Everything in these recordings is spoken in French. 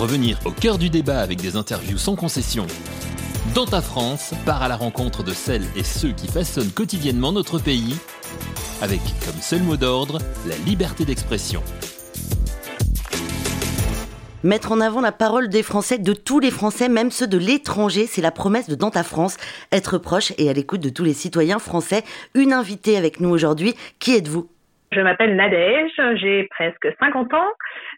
Revenir au cœur du débat avec des interviews sans concession. Dans ta France, part à la rencontre de celles et ceux qui façonnent quotidiennement notre pays, avec comme seul mot d'ordre la liberté d'expression. Mettre en avant la parole des Français, de tous les Français, même ceux de l'étranger, c'est la promesse de Dans ta France. Être proche et à l'écoute de tous les citoyens français. Une invitée avec nous aujourd'hui. Qui êtes-vous? Je m'appelle Nadège, j'ai presque 50 ans.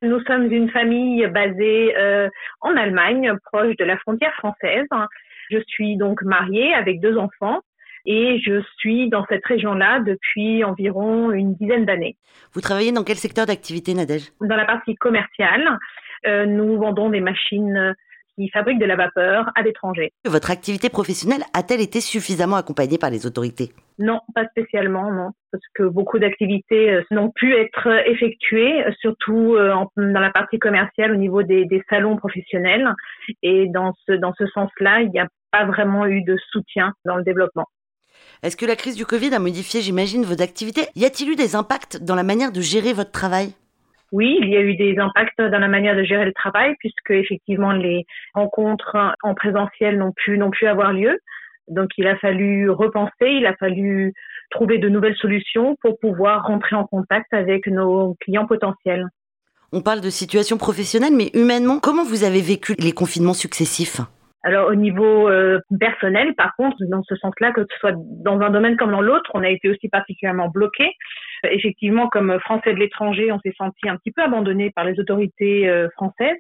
Nous sommes une famille basée euh, en Allemagne, proche de la frontière française. Je suis donc mariée avec deux enfants et je suis dans cette région-là depuis environ une dizaine d'années. Vous travaillez dans quel secteur d'activité, Nadège? Dans la partie commerciale. Euh, nous vendons des machines qui fabriquent de la vapeur à l'étranger. Votre activité professionnelle a-t-elle été suffisamment accompagnée par les autorités? Non, pas spécialement, non, parce que beaucoup d'activités euh, n'ont pu être effectuées, surtout euh, dans la partie commerciale au niveau des, des salons professionnels. Et dans ce, dans ce sens-là, il n'y a pas vraiment eu de soutien dans le développement. Est-ce que la crise du Covid a modifié, j'imagine, vos activités? Y a-t-il eu des impacts dans la manière de gérer votre travail? Oui, il y a eu des impacts dans la manière de gérer le travail puisque effectivement les rencontres en présentiel n'ont pu n'ont pu avoir lieu. Donc il a fallu repenser, il a fallu trouver de nouvelles solutions pour pouvoir rentrer en contact avec nos clients potentiels. On parle de situation professionnelle, mais humainement, comment vous avez vécu les confinements successifs? Alors au niveau euh, personnel, par contre, dans ce sens-là, que ce soit dans un domaine comme dans l'autre, on a été aussi particulièrement bloqué. Effectivement, comme Français de l'étranger, on s'est senti un petit peu abandonné par les autorités euh, françaises,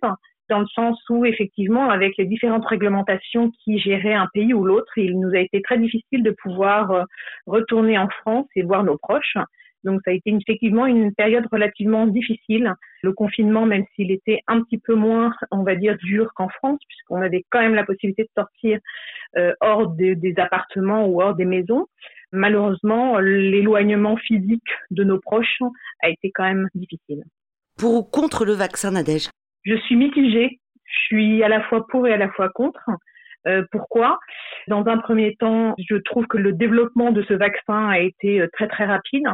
dans le sens où effectivement, avec les différentes réglementations qui géraient un pays ou l'autre, il nous a été très difficile de pouvoir euh, retourner en France et voir nos proches. Donc ça a été effectivement une période relativement difficile. Le confinement, même s'il était un petit peu moins, on va dire, dur qu'en France, puisqu'on avait quand même la possibilité de sortir euh, hors des, appartements ou hors des maisons, malheureusement, l'éloignement physique de nos proches a été quand même difficile. Pour ou contre le vaccin, Nadège? Je suis mitigée. Je suis à la fois pour et à la fois contre. Euh, pourquoi? Dans un premier temps, je trouve que le développement de ce vaccin a été euh, très très rapide.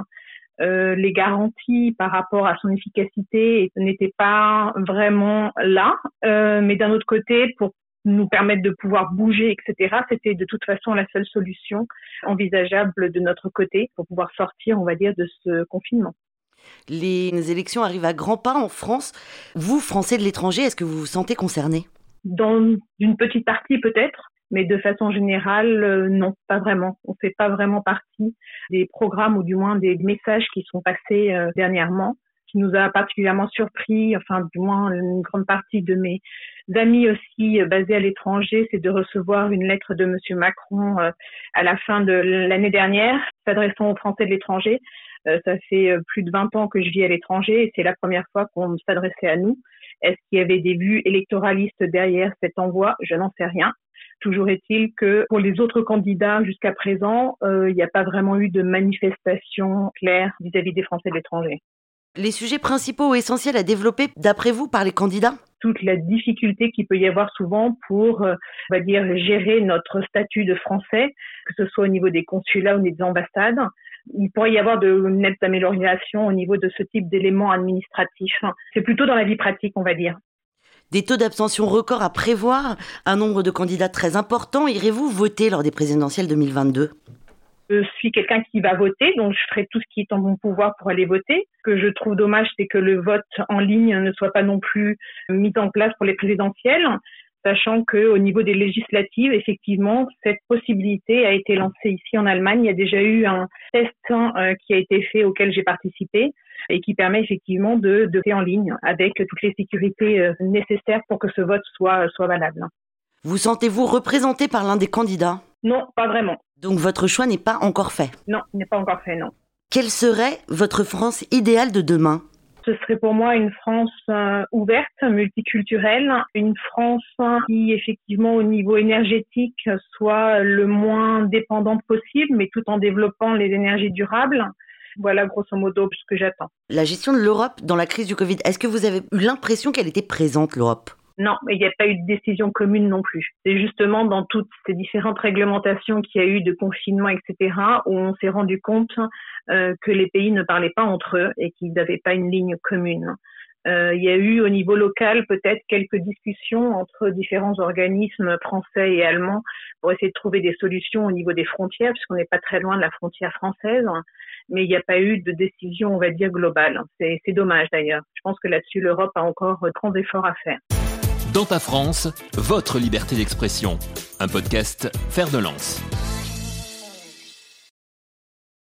Euh, les garanties par rapport à son efficacité n'étaient pas vraiment là. Euh, mais d'un autre côté, pour nous permettre de pouvoir bouger, etc., c'était de toute façon la seule solution envisageable de notre côté pour pouvoir sortir, on va dire, de ce confinement. Les élections arrivent à grands pas en France. Vous, Français de l'étranger, est-ce que vous vous sentez concerné Dans une petite partie peut-être, mais de façon générale, euh, non, pas vraiment. On fait pas vraiment partie des programmes ou du moins des messages qui sont passés euh, dernièrement qui nous a particulièrement surpris, enfin du moins une grande partie de mes amis aussi euh, basés à l'étranger, c'est de recevoir une lettre de Monsieur Macron à la fin de l'année dernière, s'adressant aux Français de l'étranger. ça fait plus de 20 ans que je vis à l'étranger et c'est la première fois qu'on s'adressait à nous. Est-ce qu'il y avait des vues électoralistes derrière cet envoi? Je n'en sais rien. Toujours est-il que pour les autres candidats jusqu'à présent, euh, il n'y a pas vraiment eu de manifestation claire vis-à-vis des Français de l'étranger. Les sujets principaux ou essentiels à développer, d'après vous, par les candidats? Toute la difficulté qu'il peut y avoir souvent pour, euh, on va dire, gérer notre statut de français, que ce soit au niveau des consulats ou des ambassades. Il pourrait y avoir de nettes améliorations au niveau de ce type d'éléments administratifs. C'est plutôt dans la vie pratique, on va dire des taux d'abstention records à prévoir, un nombre de candidats très important. Irez-vous voter lors des présidentielles 2022 je suis quelqu'un qui va voter, donc je ferai tout ce qui est en mon pouvoir pour aller voter. Ce que je trouve dommage, c'est que le vote en ligne ne soit pas non plus mis en place pour les présidentielles, sachant que au niveau des législatives, effectivement, cette possibilité a été lancée ici en Allemagne. Il y a déjà eu un test hein, euh, qui a été fait auquel j'ai participé et qui permet effectivement de, de faire en ligne avec toutes les sécurités euh, nécessaires pour que ce vote soit, soit valable. Vous sentez-vous représenté par l'un des candidats? Non, pas vraiment. Donc votre choix n'est pas encore fait? Non, n'est pas encore fait, non. Quelle serait votre France idéale de demain? Ce serait pour moi une France euh, ouverte, multiculturelle, une France qui effectivement au niveau énergétique soit le moins dépendante possible, mais tout en développant les énergies durables. Voilà grosso modo ce que j'attends. La gestion de l'Europe dans la crise du Covid, est-ce que vous avez eu l'impression qu'elle était présente, l'Europe? Non, mais il n'y a pas eu de décision commune non plus. C'est justement dans toutes ces différentes réglementations qu'il y a eu de confinement, etc., où on s'est rendu compte euh, que les pays ne parlaient pas entre eux et qu'ils n'avaient pas une ligne commune. Euh, il y a eu au niveau local peut-être quelques discussions entre différents organismes français et allemands pour essayer de trouver des solutions au niveau des frontières, puisqu'on n'est pas très loin de la frontière française. Mais il n'y a pas eu de décision, on va dire, globale. C'est dommage d'ailleurs. Je pense que là-dessus, l'Europe a encore grands efforts à faire. Dans ta France, votre liberté d'expression. Un podcast Faire de lance.